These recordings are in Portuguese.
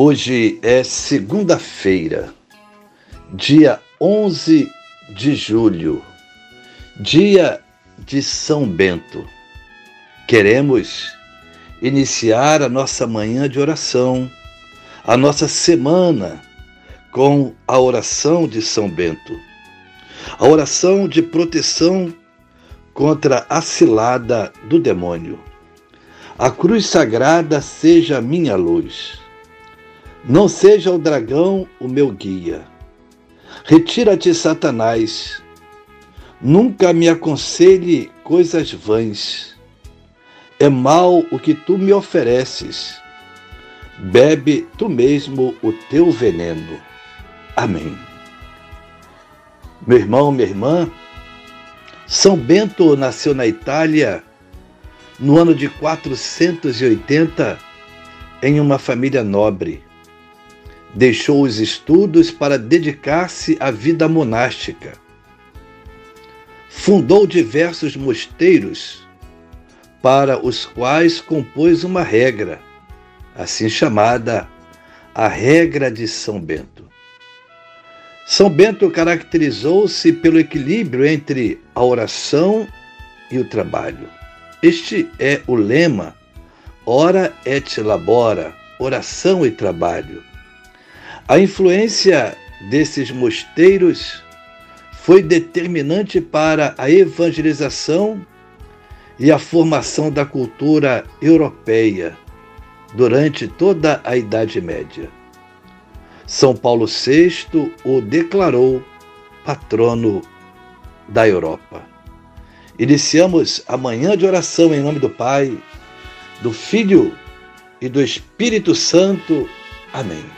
Hoje é segunda-feira, dia 11 de julho, dia de São Bento. Queremos iniciar a nossa manhã de oração, a nossa semana com a oração de São Bento, a oração de proteção contra a cilada do demônio. A cruz sagrada seja minha luz. Não seja o dragão o meu guia. Retira-te, Satanás. Nunca me aconselhe coisas vãs. É mal o que tu me ofereces. Bebe tu mesmo o teu veneno. Amém. Meu irmão, minha irmã, São Bento nasceu na Itália no ano de 480 em uma família nobre deixou os estudos para dedicar-se à vida monástica. Fundou diversos mosteiros, para os quais compôs uma regra, assim chamada a Regra de São Bento. São Bento caracterizou-se pelo equilíbrio entre a oração e o trabalho. Este é o lema Ora et labora, oração e trabalho a influência desses mosteiros foi determinante para a evangelização e a formação da cultura europeia durante toda a Idade Média. São Paulo VI o declarou patrono da Europa. Iniciamos a manhã de oração em nome do Pai, do Filho e do Espírito Santo. Amém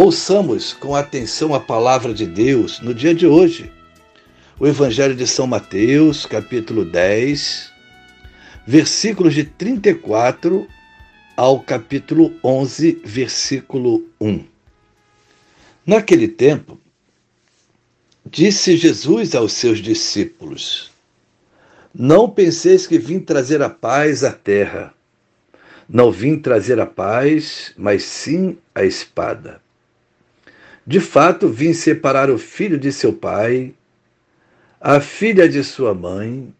Ouçamos com atenção a palavra de Deus no dia de hoje. O Evangelho de São Mateus, capítulo 10, versículos de 34 ao capítulo 11, versículo 1. Naquele tempo, disse Jesus aos seus discípulos: Não penseis que vim trazer a paz à terra. Não vim trazer a paz, mas sim a espada. De fato, vim separar o filho de seu pai, a filha de sua mãe,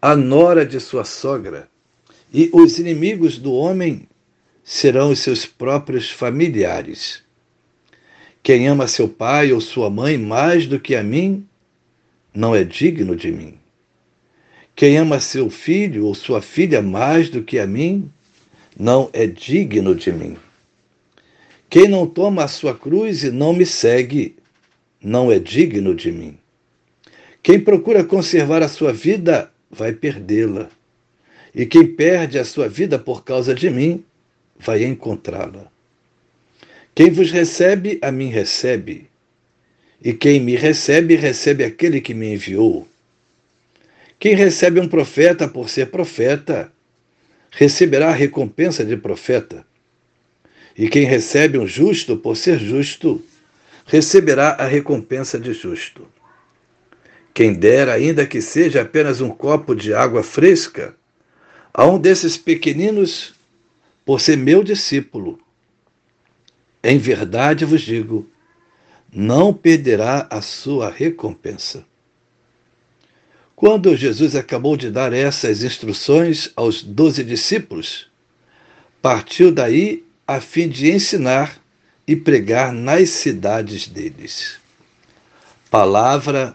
a nora de sua sogra, e os inimigos do homem serão os seus próprios familiares. Quem ama seu pai ou sua mãe mais do que a mim, não é digno de mim. Quem ama seu filho ou sua filha mais do que a mim, não é digno de mim. Quem não toma a sua cruz e não me segue, não é digno de mim. Quem procura conservar a sua vida, vai perdê-la. E quem perde a sua vida por causa de mim, vai encontrá-la. Quem vos recebe, a mim recebe. E quem me recebe, recebe aquele que me enviou. Quem recebe um profeta por ser profeta, receberá a recompensa de profeta. E quem recebe um justo por ser justo, receberá a recompensa de justo. Quem dera, ainda que seja apenas um copo de água fresca, a um desses pequeninos, por ser meu discípulo. Em verdade vos digo, não perderá a sua recompensa. Quando Jesus acabou de dar essas instruções aos doze discípulos, partiu daí a fim de ensinar e pregar nas cidades deles. Palavra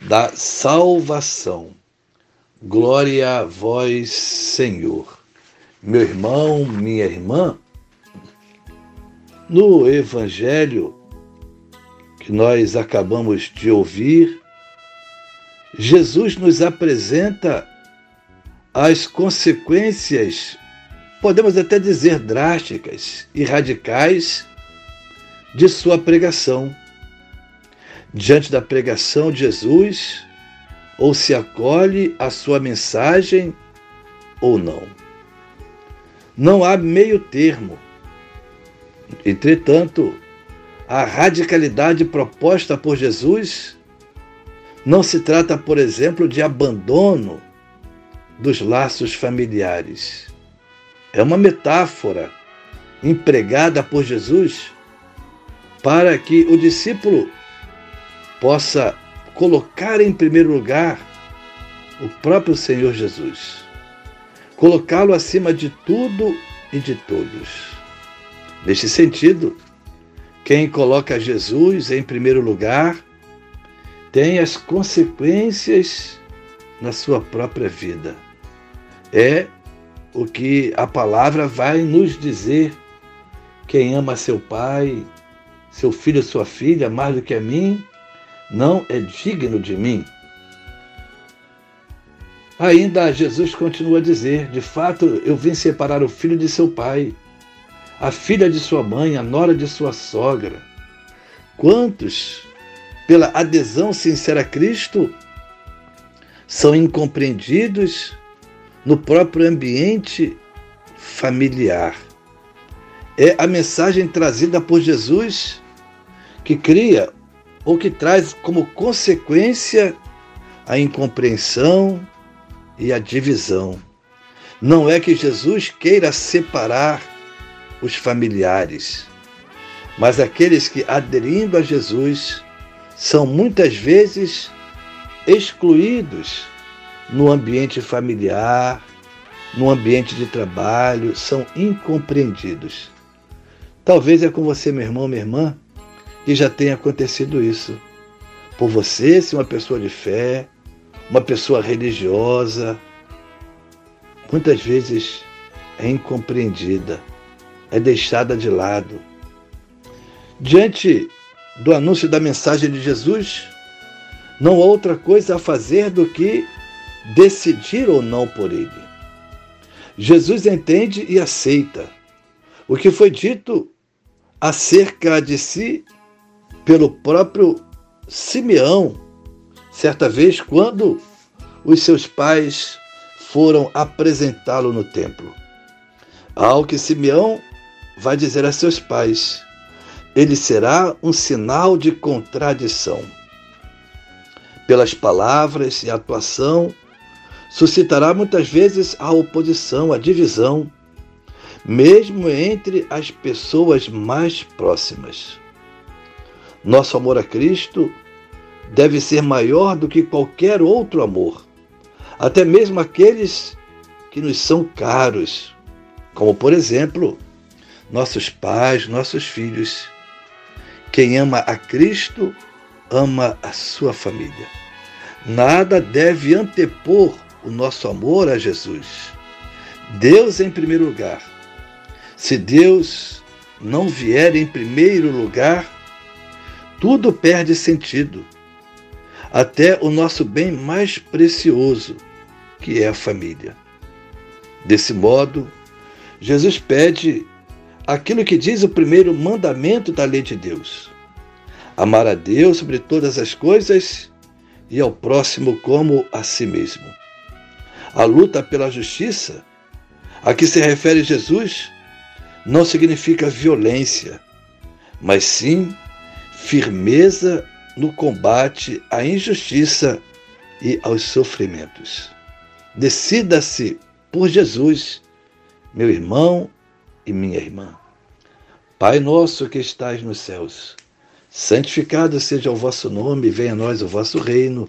da salvação. Glória a vós, Senhor. Meu irmão, minha irmã, no Evangelho que nós acabamos de ouvir, Jesus nos apresenta as consequências, podemos até dizer drásticas e radicais, de sua pregação. Diante da pregação de Jesus, ou se acolhe a sua mensagem ou não. Não há meio termo. Entretanto, a radicalidade proposta por Jesus não se trata, por exemplo, de abandono dos laços familiares. É uma metáfora empregada por Jesus para que o discípulo possa colocar em primeiro lugar o próprio Senhor Jesus, colocá-lo acima de tudo e de todos. Neste sentido, quem coloca Jesus em primeiro lugar tem as consequências na sua própria vida. É o que a palavra vai nos dizer. Quem ama seu pai, seu filho, sua filha, mais do que a mim, não é digno de mim. Ainda Jesus continua a dizer: De fato, eu vim separar o filho de seu pai, a filha de sua mãe, a nora de sua sogra. Quantos, pela adesão sincera a Cristo, são incompreendidos no próprio ambiente familiar? É a mensagem trazida por Jesus que cria ou que traz como consequência a incompreensão e a divisão. Não é que Jesus queira separar os familiares, mas aqueles que, aderindo a Jesus, são muitas vezes excluídos no ambiente familiar, no ambiente de trabalho, são incompreendidos. Talvez é com você, meu irmão, minha irmã, que já tenha acontecido isso. Por você ser uma pessoa de fé, uma pessoa religiosa, muitas vezes é incompreendida, é deixada de lado. Diante do anúncio da mensagem de Jesus, não há outra coisa a fazer do que decidir ou não por ele. Jesus entende e aceita o que foi dito acerca de si pelo próprio Simeão, certa vez, quando os seus pais foram apresentá-lo no templo. Ao que Simeão vai dizer a seus pais: ele será um sinal de contradição. Pelas palavras e atuação, suscitará muitas vezes a oposição, a divisão, mesmo entre as pessoas mais próximas. Nosso amor a Cristo deve ser maior do que qualquer outro amor, até mesmo aqueles que nos são caros, como por exemplo, nossos pais, nossos filhos. Quem ama a Cristo, ama a sua família. Nada deve antepor o nosso amor a Jesus. Deus em primeiro lugar. Se Deus não vier em primeiro lugar, tudo perde sentido. Até o nosso bem mais precioso, que é a família. Desse modo, Jesus pede aquilo que diz o primeiro mandamento da lei de Deus: amar a Deus sobre todas as coisas e ao próximo como a si mesmo. A luta pela justiça, a que se refere Jesus, não significa violência, mas sim firmeza no combate à injustiça e aos sofrimentos. Decida-se por Jesus, meu irmão e minha irmã. Pai nosso que estais nos céus, santificado seja o vosso nome, venha a nós o vosso reino.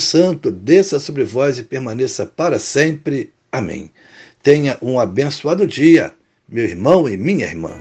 Santo, desça sobre vós e permaneça para sempre. Amém. Tenha um abençoado dia, meu irmão e minha irmã.